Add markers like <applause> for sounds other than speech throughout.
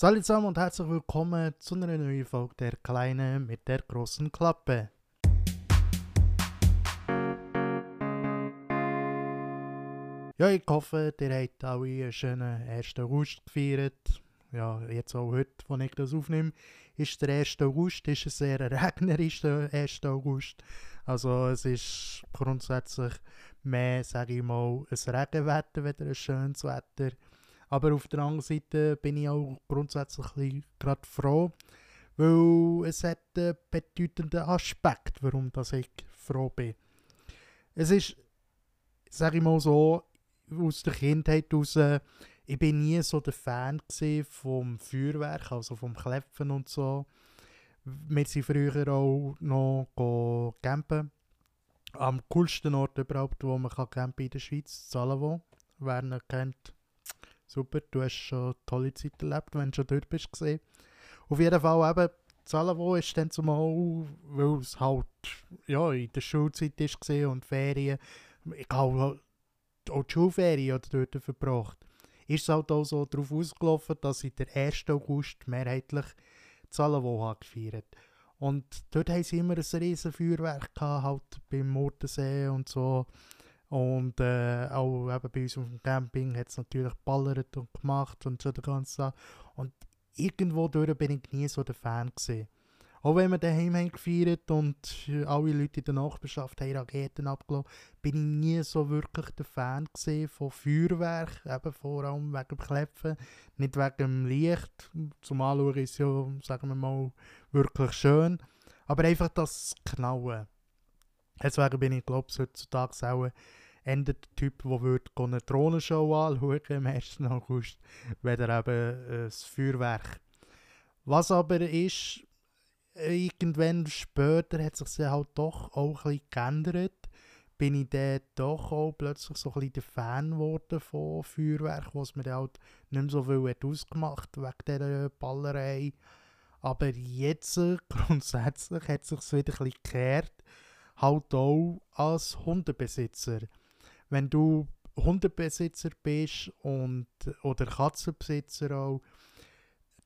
Salut zusammen und herzlich willkommen zu einer neuen Folge der Kleine mit der großen Klappe. Ja, ich hoffe, ihr habt alle einen schönen 1. August gefeiert. Ja, jetzt auch heute, wo ich das aufnehme, ist der 1. August, ist ein sehr regnerischer 1. August. Also es ist grundsätzlich mehr, sage ich mal, ein Regenwetter, weder ein schönes Wetter. Aber auf der anderen Seite bin ich auch grundsätzlich gerade froh, weil es hat einen bedeutenden Aspekt, warum dass ich froh bin. Es ist, sage ich mal so, aus der Kindheit heraus, ich bin nie so der Fan vom Feuerwerk, also vom Kläpfen und so. Wir sind früher auch noch campen. Am coolsten Ort überhaupt, wo man kann campen in der Schweiz, Zalavo. Wer ihn kennt, super, du hast schon tolle Zeit erlebt, wenn du schon dort bist. Gewesen. Auf jeden Fall eben, Zalavo ist dann zumal, weil es halt ja, in der Schulzeit war und Ferien, ich habe auch die Schulferien dort verbracht, ist es halt auch so darauf ausgelaufen, dass ich den 1. August mehrheitlich Zalavo gefeiert Und dort haben sie immer ein riesen Feuerwerk gehabt, halt beim Murtensee und so. Und äh, auch eben bei uns auf dem Camping hat es natürlich ballert und gemacht und so der ganze Und irgendwo durch bin ich nie so der Fan gewesen. Auch wenn wir daheim haben gefeiert und alle Leute in der Nachbarschaft haben Raketen abgelassen, bin ich nie so wirklich der Fan von Feuerwerk, eben vor allem wegen dem Klepfen, nicht wegen dem Licht. Zum Anschauen ist ja, sagen wir mal, wirklich schön. Aber einfach das Knallen. Deswegen bin ich, glaube ich, heutzutage auch eher der Typ, der eine Drohnenshow anschauen am 1. August, weder eben ein Feuerwerk. Was aber ist, irgendwann später hat sich halt doch auch ein bisschen geändert. Bin ich dann doch auch plötzlich so ein bisschen der Fan geworden von Feuerwerk, was mir halt nicht mehr so viel hat ausgemacht wegen dieser Ballerei. Aber jetzt <laughs> grundsätzlich hat sich wieder ein bisschen gekehrt, halt auch als Hundebesitzer. Wenn du Hundebesitzer bist und, oder Katzenbesitzer auch,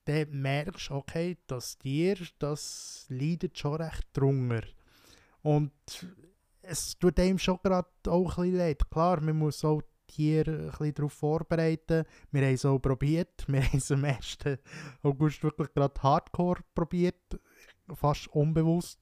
dann merkst du, okay, das Tier, das leidet schon recht drunter. Und es tut einem schon gerade auch ein bisschen leid. Klar, man muss auch Tier ein bisschen darauf vorbereiten. Wir haben es auch probiert. <laughs> Wir haben es am 1. August wirklich gerade hardcore probiert. Fast unbewusst.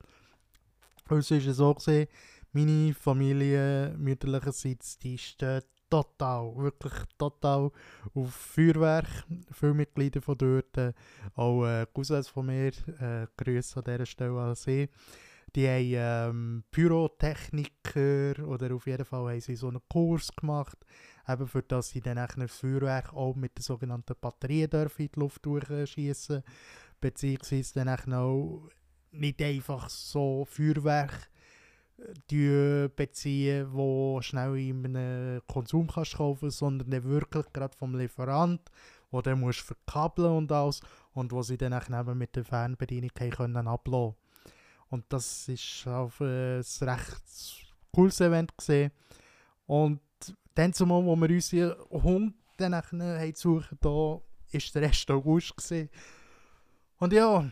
Also ist es so gesehen, meine Familie mütterlicherseits, die steht total, wirklich total auf Feuerwerk. Viele Mitglieder von dort, auch äh, Cousins von mir, äh, Grüße an dieser Stelle an sie. Die haben ähm, Pyrotechniker oder auf jeden Fall haben sie so einen Kurs gemacht, eben für das sie dann das Feuerwerk auch mit der sogenannten Batterie in die Luft durchschießen, beziehungsweise dann auch nicht einfach so Feuerwerk beziehen, wo schnell in einem Konsum kannst kaufen sondern dann wirklich gerade vom Lieferant, wo du musst verkabeln und alles und wo sie dann eben mit der Fernbedienung können ablassen Und das ist auf äh, ein recht cooles Event gesehen. Und dann zumal, wo wir unsere Hund dann haben suchen, da ist der 1. August gewesen. Und ja,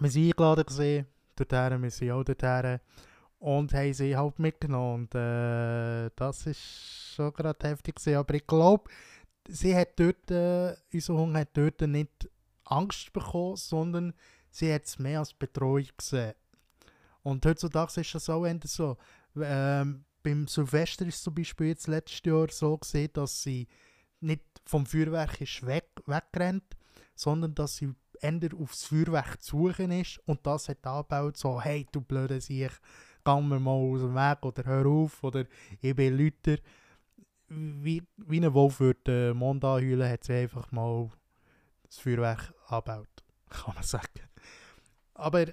wir sind eingeladen gesehen, dorthin, wir sind auch dorthin und haben sie halt mitgenommen. Und äh, das ist schon gerade heftig gewesen. Aber ich glaube, sie hat dort, äh, unser Hund hat dort nicht Angst bekommen, sondern sie hat es mehr als Betreuung gesehen. Und heutzutage ist das auch eher so. Ähm, beim Silvester ist zum Beispiel jetzt letztes Jahr so gesehen, dass sie nicht vom Feuerwerk ist weg, wegrennt, sondern dass sie eher aufs Feuerwerk zu suchen ist und das hat angebaut, so, hey, du blöde Sieg, geh mir mal aus dem Weg oder hör auf oder ich bin Lüter. Wie, wie ein Wolf würde den Mond anheulen, hat sie einfach mal das Feuerwerk angebaut, <laughs> kann man sagen. Aber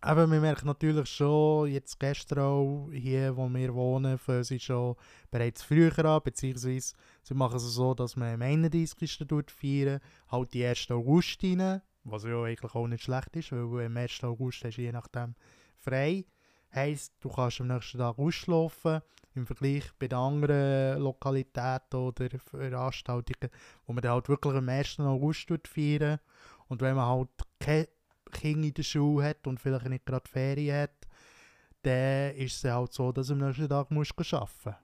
aber wir merken natürlich schon, jetzt gestern auch hier, wo wir wohnen, fangen sie schon bereits früher an, beziehungsweise sie machen es so, dass man am 31. feiern, halt die 1. August rein, was ja eigentlich auch nicht schlecht ist, weil am 1. August hast je nachdem frei Heisst, du kannst am nächsten Tag ausschlafen, im Vergleich bei den anderen Lokalitäten oder Veranstaltungen, wo man dann halt wirklich am 1. August feiern Und wenn man halt keine Kinder in der Schule hat und vielleicht nicht gerade Ferien hat, dann ist es halt so, dass du am nächsten Tag musst arbeiten musst.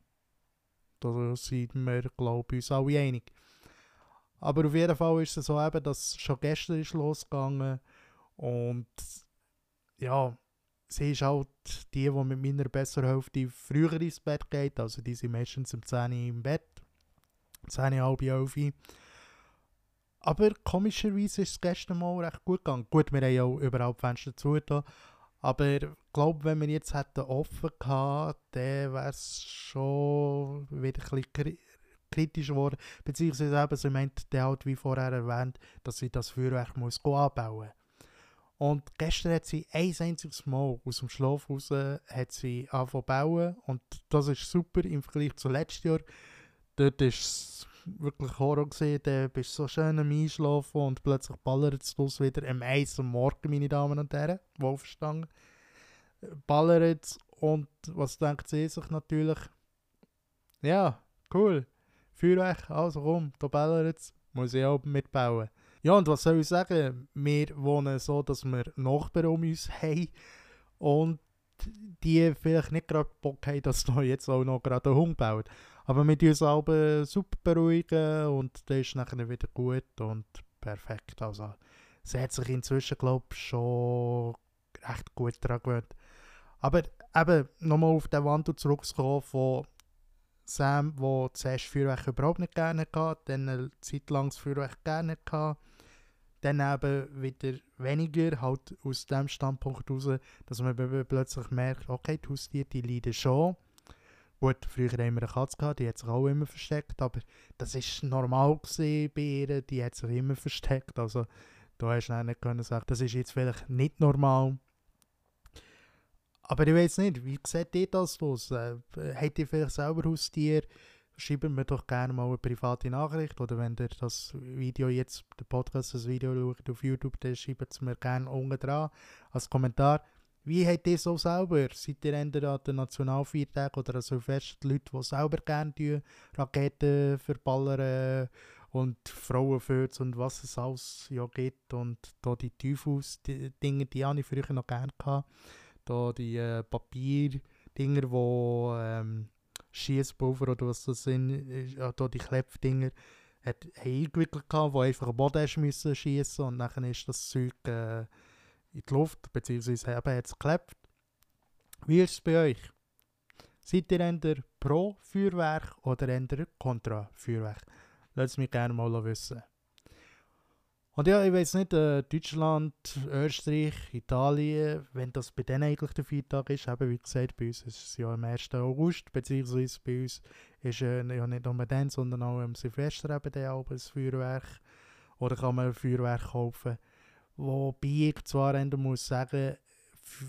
Da sind wir, glaube ich, uns alle einig. Aber auf jeden Fall ist es so eben, dass schon gestern ist losgegangen und ja, sie ist halt die, die mit meiner besseren Hälfte früher ins Bett geht, also die sind meistens um 10 Uhr im Bett, 10 Uhr, halb 11 Aber komischerweise ist es gestern mal recht gut gegangen. Gut, wir haben ja auch überall die Fenster zu aber ich glaube, wenn wir jetzt hätten offen gehabt, dann wäre es schon wieder ein bisschen kritisch geworden. Beziehungsweise eben, sie meint der halt, wie vorher erwähnt, dass sie das Feuerwerk muss anbauen muss. Und gestern hat sie ein einziges Mal aus dem Schlaf raus hat sie angefangen bauen und das ist super im Vergleich zu letztes Jahr. Dort ist wirklich Horror gesehen, da bist du so schön am Einschlafen und plötzlich ballert es wieder am Eis am Morgen, meine Damen und Herren, wohlverstanden. Ballert es und was denkt sie sich natürlich? Ja, cool, Feuerwerk, also komm, da ballert es, muss ich auch mitbauen. Ja, und was soll ich sagen? Wir wohnen so, dass wir Nachbarn um uns <laughs> haben und die vielleicht nicht gerade Bock haben, dass da jetzt auch noch gerade ein Hund baut. Aber wir uns alle super beruhigen und das ist nachher wieder gut und perfekt. Also, sie hat sich inzwischen, glaube ich, schon recht gut daran gewöhnt. Aber eben, nochmal auf den Wandel zurückzukommen von Sam, der zuerst Feuerwerk überhaupt nicht gerne hatte, dann eine Zeit lang das Feuerwerk gerne hatte dann eben wieder weniger, halt aus dem Standpunkt heraus, dass man plötzlich merkt, okay, die Haustiere, die leiden schon. Gut, früher haben wir eine Katze gehabt, die hat sich auch immer versteckt, aber das ist normal bei ihr, die hat sich immer versteckt, also da hast du nicht können sagen, das ist jetzt vielleicht nicht normal. Aber ich weiß nicht, wie seht ihr das aus? Äh, habt ihr vielleicht selber Haustiere? schreibt mir doch gerne mal eine private Nachricht oder wenn ihr das Video jetzt, der Podcast, das Video schaut auf YouTube, dann schreibt es mir gerne unten dran als Kommentar. Wie habt ihr so selber? Seid ihr entweder an den Nationalfeiertagen oder an Silvester die Leute, die selber gerne Raketen verballern und Frauenfürz und was es alles ja gibt und da die Teufels-Dinge, die habe ich früher noch gerne gehabt. Da die äh, Papierdinger, die ähm, Schießpulver oder was das sind, ja, da die Klepfdinger, hat eingewickelt gehabt, wo einfach am Boden schießen und dann ist das Zeug äh, in die Luft, beziehungsweise eben hat es geklebt. Wie ist es bei euch? Seid ihr eher pro Feuerwerk oder eher kontra Feuerwerk? Lasst mich gerne mal wissen. Und ja, ich weiß nicht, äh, Deutschland, Österreich, Italien, wenn das bei denen eigentlich der Feiertag ist, eben wie gesagt, bei uns ist es ja am 1. August, beziehungsweise bei uns ist äh, ja nicht nur dann, sondern auch am Silvester eben der Feuerwerk. Oder kann man Feuerwerk kaufen. Wobei ich zwar muss sagen,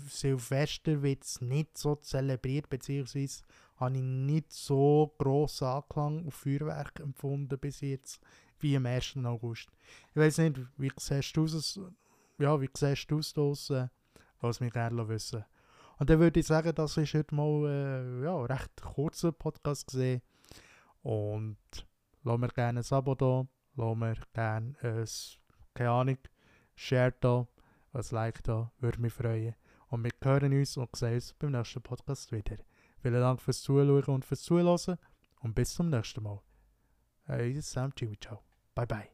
Silvester wird es nicht so zelebriert, beziehungsweise habe ich nicht so grossen Anklang auf Feuerwerk empfunden bis jetzt wie am 1. August. Ich weiß nicht, wie siehst du es, ja, wie siehst du es draussen? Lass mich gerne wissen. Und dann würde ich sagen, das ist heute mal äh, ja, recht kurzer Podcast gesehen. Und lass mir gerne ein Abo da, lass mir gerne ein, keine Ahnung, Share da, ein Like da, würde mich freuen. Und wir hören uns und sehen uns beim nächsten Podcast wieder. Vielen Dank fürs Zuschauen und fürs Zuhören und bis zum nächsten Mal. Hey, Sam Jimmy, ciao. Bye bye.